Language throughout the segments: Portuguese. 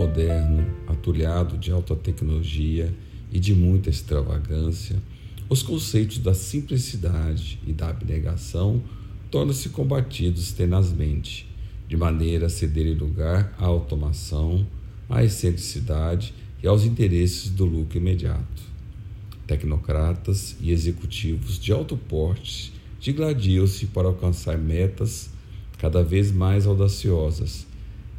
Moderno, atulhado de alta tecnologia e de muita extravagância, os conceitos da simplicidade e da abnegação tornam-se combatidos tenazmente, de maneira a cederem lugar à automação, à excentricidade e aos interesses do lucro imediato. Tecnocratas e executivos de alto porte digladiam-se para alcançar metas cada vez mais audaciosas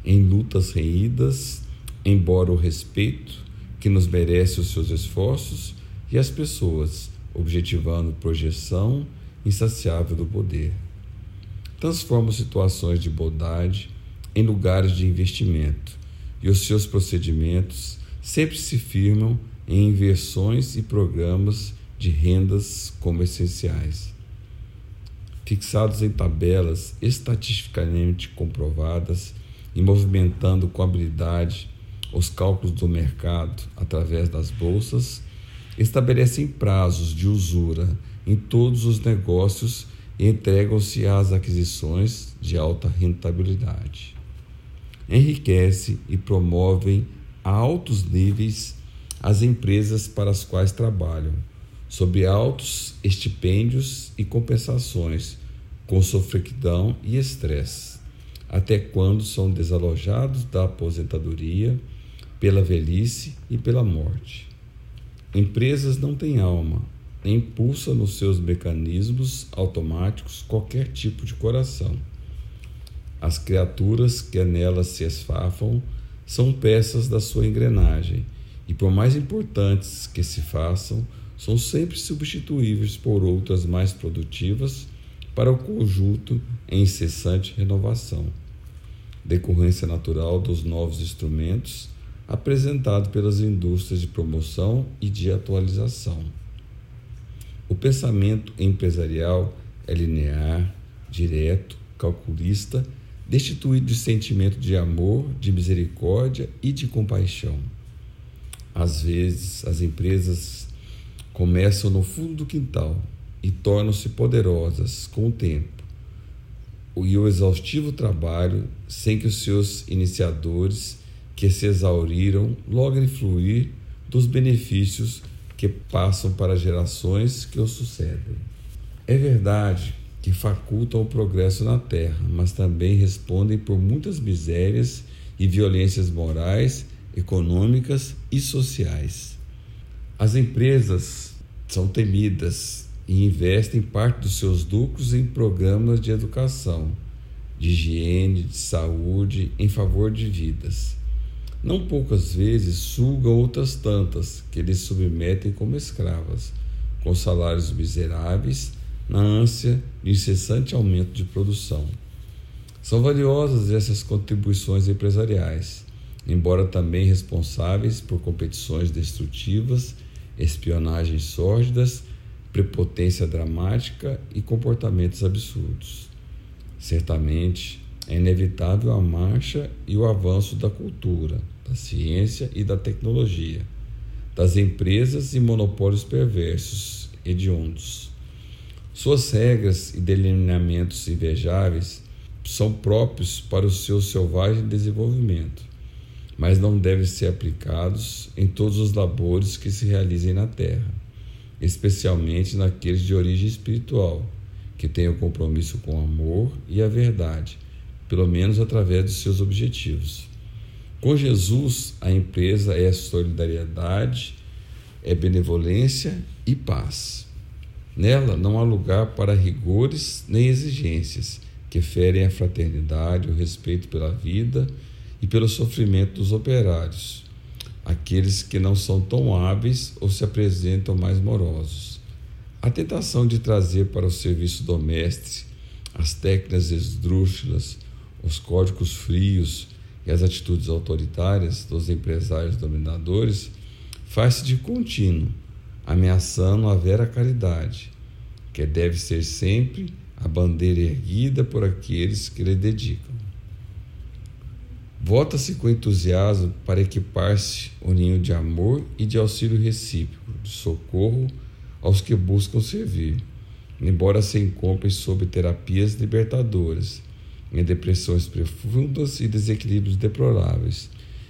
em lutas reídas, embora o respeito que nos merece os seus esforços e as pessoas, objetivando projeção insaciável do poder. Transformam situações de bondade em lugares de investimento e os seus procedimentos sempre se firmam em inversões e programas de rendas como essenciais. Fixados em tabelas estatisticamente comprovadas, e movimentando com habilidade os cálculos do mercado através das bolsas, estabelecem prazos de usura em todos os negócios e entregam-se às aquisições de alta rentabilidade. Enriquece e promovem a altos níveis as empresas para as quais trabalham, sob altos estipêndios e compensações, com sofreguidão e estresse até quando são desalojados da aposentadoria, pela velhice e pela morte. Empresas não têm alma, nem impulsa nos seus mecanismos automáticos qualquer tipo de coração. As criaturas que nelas se esfafam são peças da sua engrenagem e, por mais importantes que se façam, são sempre substituíveis por outras mais produtivas para o conjunto em incessante renovação decorrência natural dos novos instrumentos apresentados pelas indústrias de promoção e de atualização. O pensamento empresarial é linear, direto, calculista, destituído de sentimento de amor, de misericórdia e de compaixão. Às vezes, as empresas começam no fundo do quintal e tornam-se poderosas com o tempo e o exaustivo trabalho sem que os seus iniciadores, que se exauriram, logrem fluir dos benefícios que passam para gerações que os sucedem. É verdade que facultam o progresso na Terra, mas também respondem por muitas misérias e violências morais, econômicas e sociais. As empresas são temidas e investem parte dos seus lucros em programas de educação, de higiene, de saúde, em favor de vidas. Não poucas vezes sugam outras tantas que lhes submetem como escravas, com salários miseráveis, na ânsia de incessante aumento de produção. São valiosas essas contribuições empresariais, embora também responsáveis por competições destrutivas, espionagens sórdidas prepotência dramática e comportamentos absurdos. Certamente é inevitável a marcha e o avanço da cultura, da ciência e da tecnologia, das empresas e monopólios perversos, hediondos. Suas regras e delineamentos invejáveis são próprios para o seu selvagem desenvolvimento, mas não devem ser aplicados em todos os labores que se realizem na Terra especialmente naqueles de origem espiritual, que têm o compromisso com o amor e a verdade, pelo menos através de seus objetivos. Com Jesus, a empresa é solidariedade, é benevolência e paz. Nela não há lugar para rigores nem exigências que ferem a fraternidade, o respeito pela vida e pelo sofrimento dos operários, aqueles que não são tão hábeis ou se apresentam mais morosos. A tentação de trazer para o serviço doméstico as técnicas esdrúxulas, os códigos frios e as atitudes autoritárias dos empresários dominadores faz-se de contínuo, ameaçando a vera caridade, que deve ser sempre a bandeira erguida por aqueles que lhe dedicam. Vota-se com entusiasmo para equipar-se o ninho de amor e de auxílio recíproco, de socorro aos que buscam servir, embora se encontrem sob terapias libertadoras, em depressões profundas e desequilíbrios deploráveis,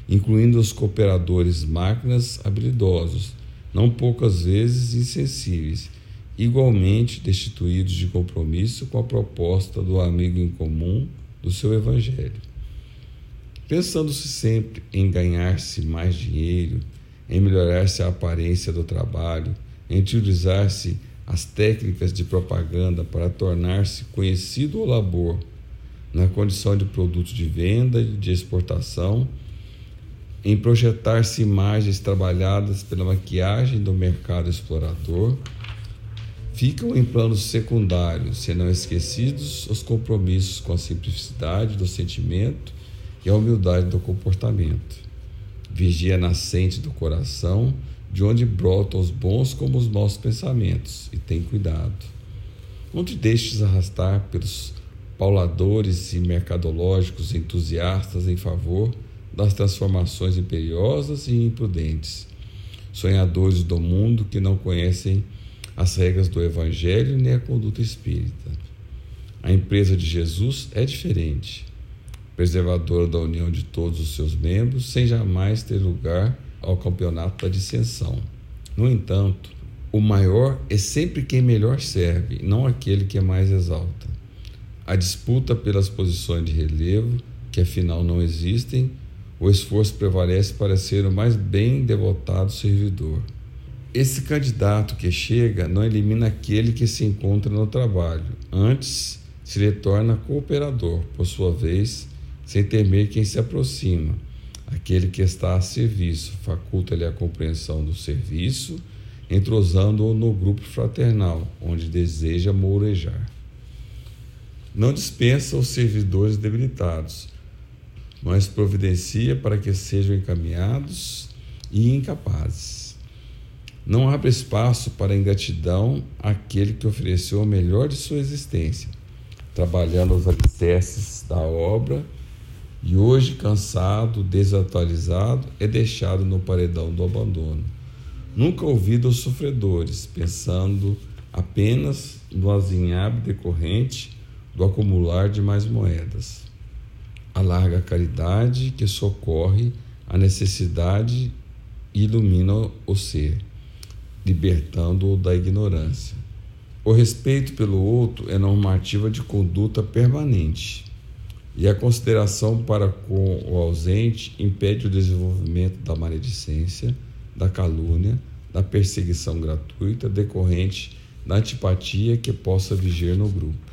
incluindo os cooperadores máquinas habilidosos, não poucas vezes insensíveis, igualmente destituídos de compromisso com a proposta do amigo em comum do seu evangelho. Pensando-se sempre em ganhar-se mais dinheiro, em melhorar-se a aparência do trabalho, em utilizar-se as técnicas de propaganda para tornar-se conhecido o labor na condição de produto de venda de exportação, em projetar-se imagens trabalhadas pela maquiagem do mercado explorador, ficam em planos secundários, senão esquecidos os compromissos com a simplicidade do sentimento e a humildade do comportamento. Vigia nascente do coração, de onde brotam os bons como os maus pensamentos, e tem cuidado. Não te deixes arrastar pelos pauladores e mercadológicos entusiastas em favor das transformações imperiosas e imprudentes, sonhadores do mundo que não conhecem as regras do Evangelho nem a conduta espírita. A empresa de Jesus é diferente, preservadora da união de todos os seus membros, sem jamais ter lugar ao campeonato da dissensão. No entanto, o maior é sempre quem melhor serve, não aquele que é mais exalta. A disputa pelas posições de relevo, que afinal não existem, o esforço prevalece para ser o mais bem devotado servidor. Esse candidato que chega não elimina aquele que se encontra no trabalho, antes se lhe torna cooperador, por sua vez, sem temer quem se aproxima Aquele que está a serviço faculta-lhe a compreensão do serviço, entrosando-o no grupo fraternal, onde deseja mourejar. Não dispensa os servidores debilitados, mas providencia para que sejam encaminhados e incapazes. Não abre espaço para ingratidão àquele que ofereceu o melhor de sua existência, trabalhando os alicerces da obra e hoje, cansado, desatualizado, é deixado no paredão do abandono. Nunca ouvido os sofredores, pensando apenas no azinhabe decorrente do acumular de mais moedas. A larga caridade que socorre a necessidade e ilumina o ser, libertando-o da ignorância. O respeito pelo outro é normativa de conduta permanente e a consideração para com o ausente impede o desenvolvimento da maledicência, da calúnia, da perseguição gratuita decorrente da antipatia que possa viger no grupo.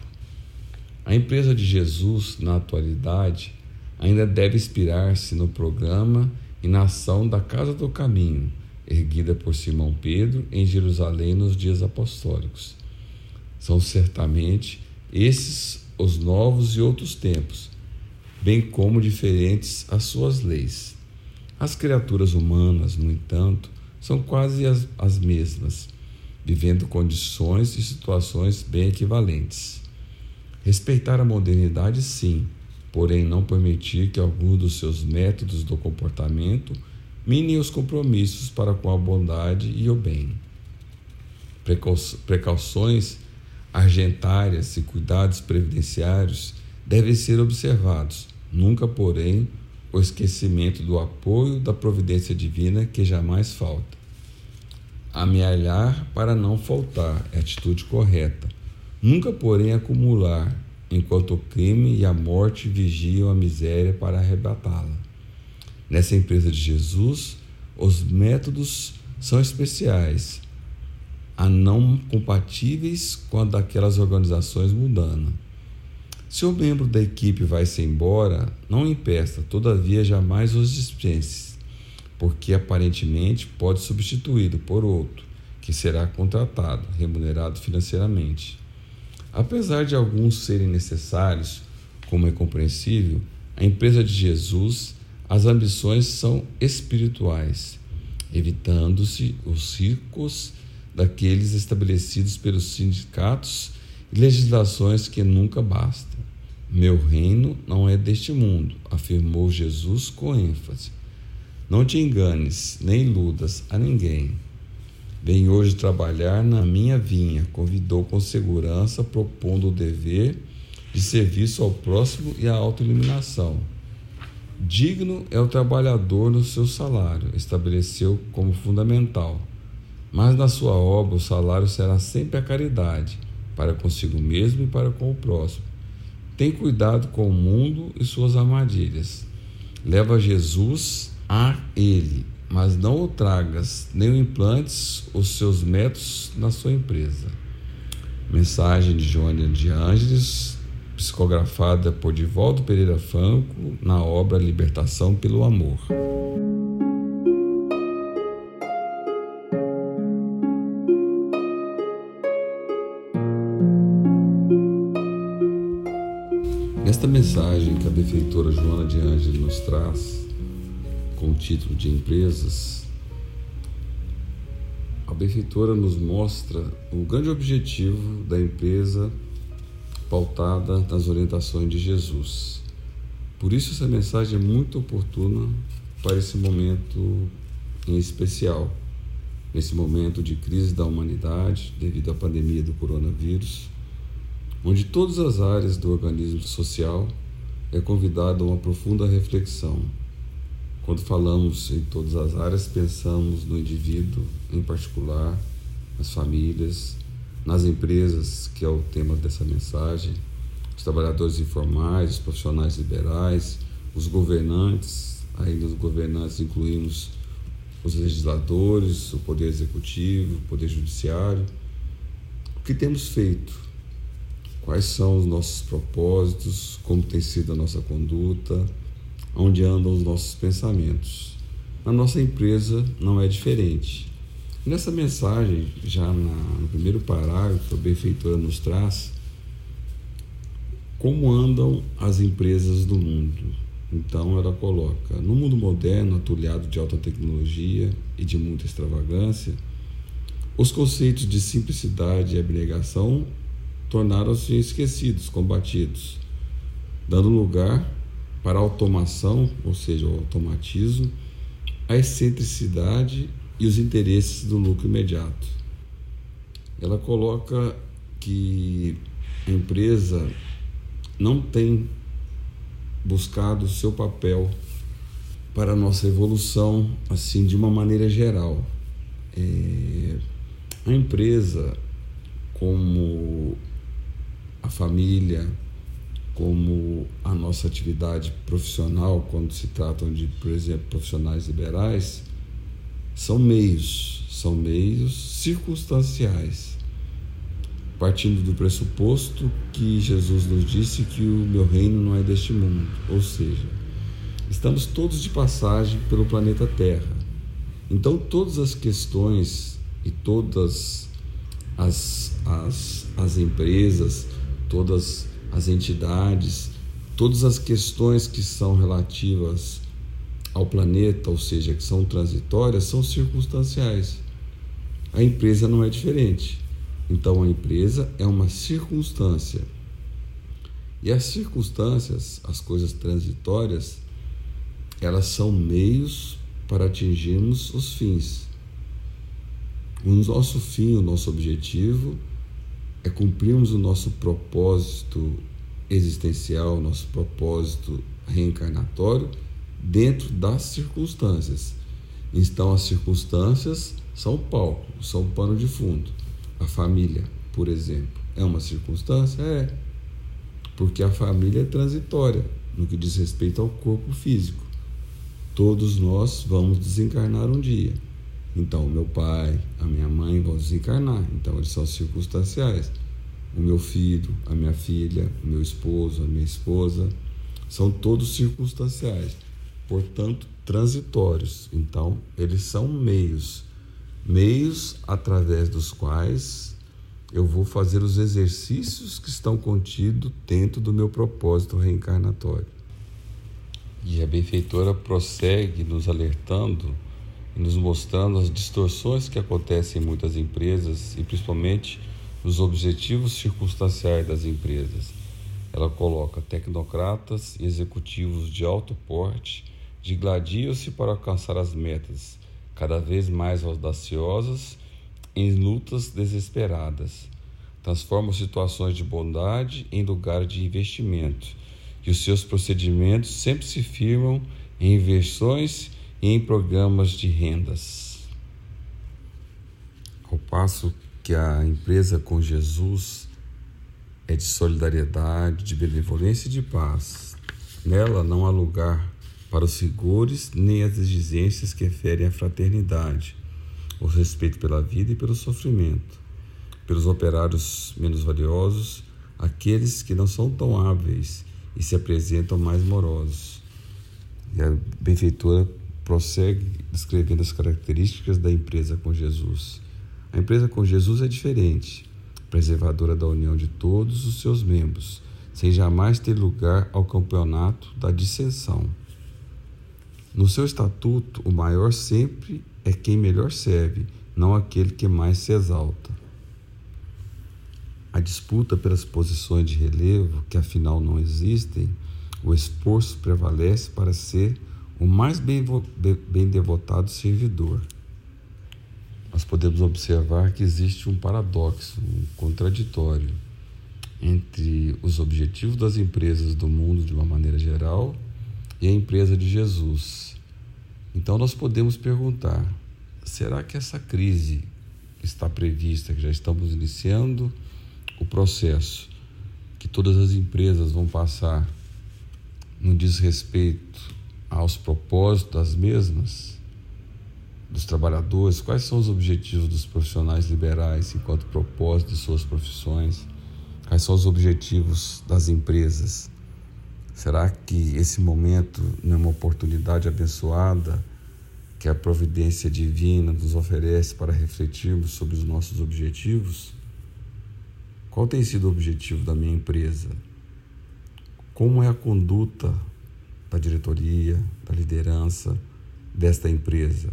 A empresa de Jesus, na atualidade, ainda deve inspirar-se no programa e na ação da Casa do Caminho, erguida por Simão Pedro em Jerusalém nos dias apostólicos. São certamente esses os novos e outros tempos, bem como diferentes as suas leis. As criaturas humanas, no entanto, são quase as, as mesmas, vivendo condições e situações bem equivalentes. Respeitar a modernidade, sim, porém não permitir que algum dos seus métodos do comportamento mine os compromissos para com a bondade e o bem. Precauções argentárias e cuidados previdenciários devem ser observados, nunca, porém, o esquecimento do apoio da providência divina que jamais falta. Amealhar para não faltar é a atitude correta, nunca, porém, acumular, enquanto o crime e a morte vigiam a miséria para arrebatá-la. Nessa empresa de Jesus, os métodos são especiais, a não compatíveis com a daquelas organizações mundanas. Se o membro da equipe vai-se embora, não impeça, todavia, jamais os dispense, porque aparentemente pode substituído por outro, que será contratado, remunerado financeiramente. Apesar de alguns serem necessários, como é compreensível, A empresa de Jesus, as ambições são espirituais, evitando-se os ricos daqueles estabelecidos pelos sindicatos e legislações que nunca basta. Meu reino não é deste mundo, afirmou Jesus com ênfase. Não te enganes, nem iludas a ninguém. Vem hoje trabalhar na minha vinha, convidou com segurança, propondo o dever de serviço ao próximo e a autoiluminação. Digno é o trabalhador no seu salário, estabeleceu como fundamental. Mas na sua obra o salário será sempre a caridade, para consigo mesmo e para com o próximo. Tem cuidado com o mundo e suas armadilhas. Leva Jesus a ele, mas não o tragas, nem o implantes os seus métodos na sua empresa. Mensagem de Joânia de Ângeles, psicografada por Divaldo Pereira Franco na obra Libertação pelo Amor. Nesta mensagem que a benfeitora Joana de Ângeles nos traz, com o título de Empresas, a benfeitora nos mostra o grande objetivo da empresa pautada nas orientações de Jesus. Por isso, essa mensagem é muito oportuna para esse momento em especial, nesse momento de crise da humanidade devido à pandemia do coronavírus, onde todas as áreas do organismo social é convidado a uma profunda reflexão. Quando falamos em todas as áreas, pensamos no indivíduo em particular, nas famílias, nas empresas, que é o tema dessa mensagem, os trabalhadores informais, os profissionais liberais, os governantes, aí nos governantes incluímos os legisladores, o poder executivo, o poder judiciário. O que temos feito? Quais são os nossos propósitos? Como tem sido a nossa conduta? Onde andam os nossos pensamentos? Na nossa empresa não é diferente. Nessa mensagem, já na, no primeiro parágrafo, a benfeitora nos traz como andam as empresas do mundo. Então ela coloca: no mundo moderno, atulhado de alta tecnologia e de muita extravagância, os conceitos de simplicidade e abnegação tornaram-se esquecidos, combatidos, dando lugar para automação, ou seja, o automatismo, a excentricidade e os interesses do lucro imediato. Ela coloca que a empresa não tem buscado o seu papel para a nossa evolução assim de uma maneira geral. É, a empresa, como a família, como a nossa atividade profissional, quando se tratam de, por exemplo, profissionais liberais, são meios, são meios circunstanciais. Partindo do pressuposto que Jesus nos disse que o meu reino não é deste mundo, ou seja, estamos todos de passagem pelo planeta Terra. Então, todas as questões e todas as, as, as empresas, todas as entidades, todas as questões que são relativas ao planeta, ou seja, que são transitórias, são circunstanciais. A empresa não é diferente. Então, a empresa é uma circunstância. E as circunstâncias, as coisas transitórias, elas são meios para atingirmos os fins. O nosso fim, o nosso objetivo é cumprirmos o nosso propósito existencial, o nosso propósito reencarnatório dentro das circunstâncias. Então, as circunstâncias são palco, são pano de fundo. A família, por exemplo, é uma circunstância? É. Porque a família é transitória no que diz respeito ao corpo físico. Todos nós vamos desencarnar um dia. Então, o meu pai, a minha mãe vão desencarnar. Então, eles são circunstanciais. O meu filho, a minha filha, o meu esposo, a minha esposa, são todos circunstanciais portanto, transitórios. Então, eles são meios, meios através dos quais eu vou fazer os exercícios que estão contidos dentro do meu propósito reencarnatório. E a benfeitora prossegue nos alertando nos mostrando as distorções que acontecem em muitas empresas e principalmente nos objetivos circunstanciais das empresas. Ela coloca tecnocratas e executivos de alto porte digladiam-se para alcançar as metas cada vez mais audaciosas em lutas desesperadas. Transformam situações de bondade em lugar de investimento, e os seus procedimentos sempre se firmam em inversões em programas de rendas. Ao passo que a empresa com Jesus é de solidariedade, de benevolência e de paz. Nela não há lugar para os rigores nem as exigências que ferem a fraternidade, o respeito pela vida e pelo sofrimento, pelos operários menos valiosos, aqueles que não são tão hábeis e se apresentam mais morosos. E a benfeitora prossegue descrevendo as características da empresa com Jesus. A empresa com Jesus é diferente, preservadora da união de todos os seus membros, sem jamais ter lugar ao campeonato da dissensão. No seu estatuto, o maior sempre é quem melhor serve, não aquele que mais se exalta. A disputa pelas posições de relevo, que afinal não existem, o esforço prevalece para ser o mais bem, bem devotado servidor. Nós podemos observar que existe um paradoxo, um contraditório entre os objetivos das empresas do mundo de uma maneira geral e a empresa de Jesus. Então nós podemos perguntar: será que essa crise está prevista, que já estamos iniciando o processo, que todas as empresas vão passar no desrespeito aos propósitos das mesmas, dos trabalhadores, quais são os objetivos dos profissionais liberais enquanto propósito de suas profissões, quais são os objetivos das empresas. Será que esse momento não é uma oportunidade abençoada que a providência divina nos oferece para refletirmos sobre os nossos objetivos? Qual tem sido o objetivo da minha empresa? Como é a conduta da diretoria, da liderança desta empresa?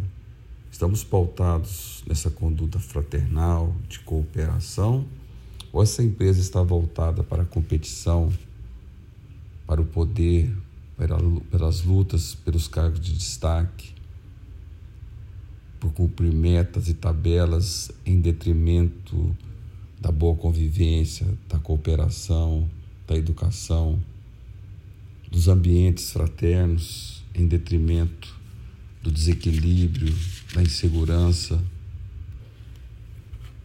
Estamos pautados nessa conduta fraternal, de cooperação, ou essa empresa está voltada para a competição, para o poder, pelas lutas pelos cargos de destaque, por cumprir metas e tabelas em detrimento da boa convivência, da cooperação, da educação, dos ambientes fraternos, em detrimento do desequilíbrio, da insegurança.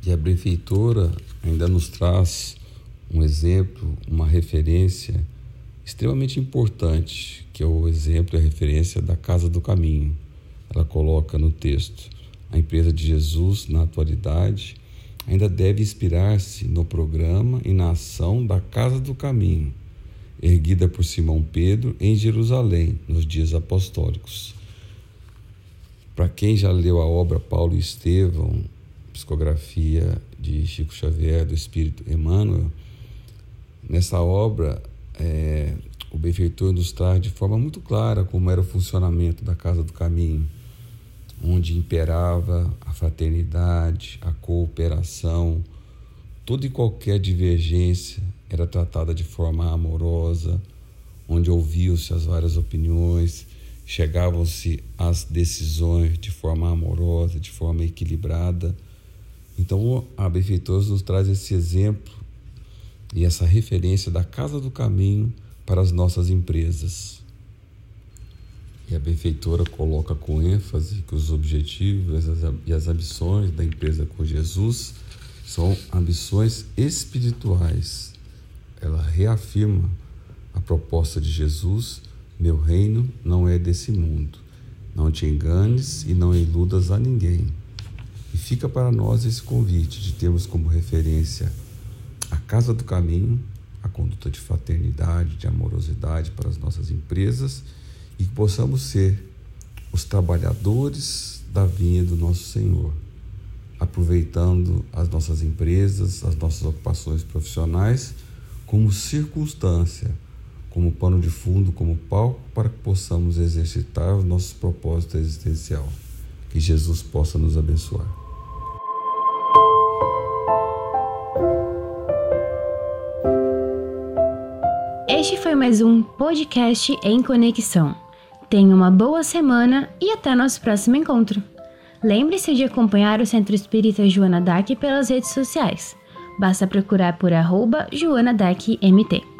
E a benfeitora ainda nos traz um exemplo, uma referência extremamente importante, que é o exemplo e a referência da Casa do Caminho. Ela coloca no texto: a empresa de Jesus, na atualidade, ainda deve inspirar-se no programa e na ação da Casa do Caminho, erguida por Simão Pedro em Jerusalém, nos dias apostólicos. Para quem já leu a obra Paulo e Estevão, psicografia de Chico Xavier, do Espírito Emmanuel, nessa obra é, o benfeitor nos traz de forma muito clara como era o funcionamento da Casa do Caminho, onde imperava a fraternidade, a cooperação, toda e qualquer divergência era tratada de forma amorosa, onde ouviam-se as várias opiniões, chegavam-se às decisões de forma amorosa, de forma equilibrada. Então, a Benfeitosa nos traz esse exemplo e essa referência da Casa do Caminho para as nossas empresas. E a benfeitora coloca com ênfase que os objetivos e as ambições da empresa com Jesus são ambições espirituais. Ela reafirma a proposta de Jesus: meu reino não é desse mundo. Não te enganes e não iludas a ninguém. E fica para nós esse convite de termos como referência a casa do caminho, a conduta de fraternidade, de amorosidade para as nossas empresas e que possamos ser os trabalhadores da vinha do nosso Senhor, aproveitando as nossas empresas, as nossas ocupações profissionais como circunstância como pano de fundo, como palco, para que possamos exercitar o nosso propósito existencial. Que Jesus possa nos abençoar. Este foi mais um podcast em conexão. Tenha uma boa semana e até nosso próximo encontro. Lembre-se de acompanhar o Centro Espírita Joana Dac pelas redes sociais. Basta procurar por arroba Joana Dac MT.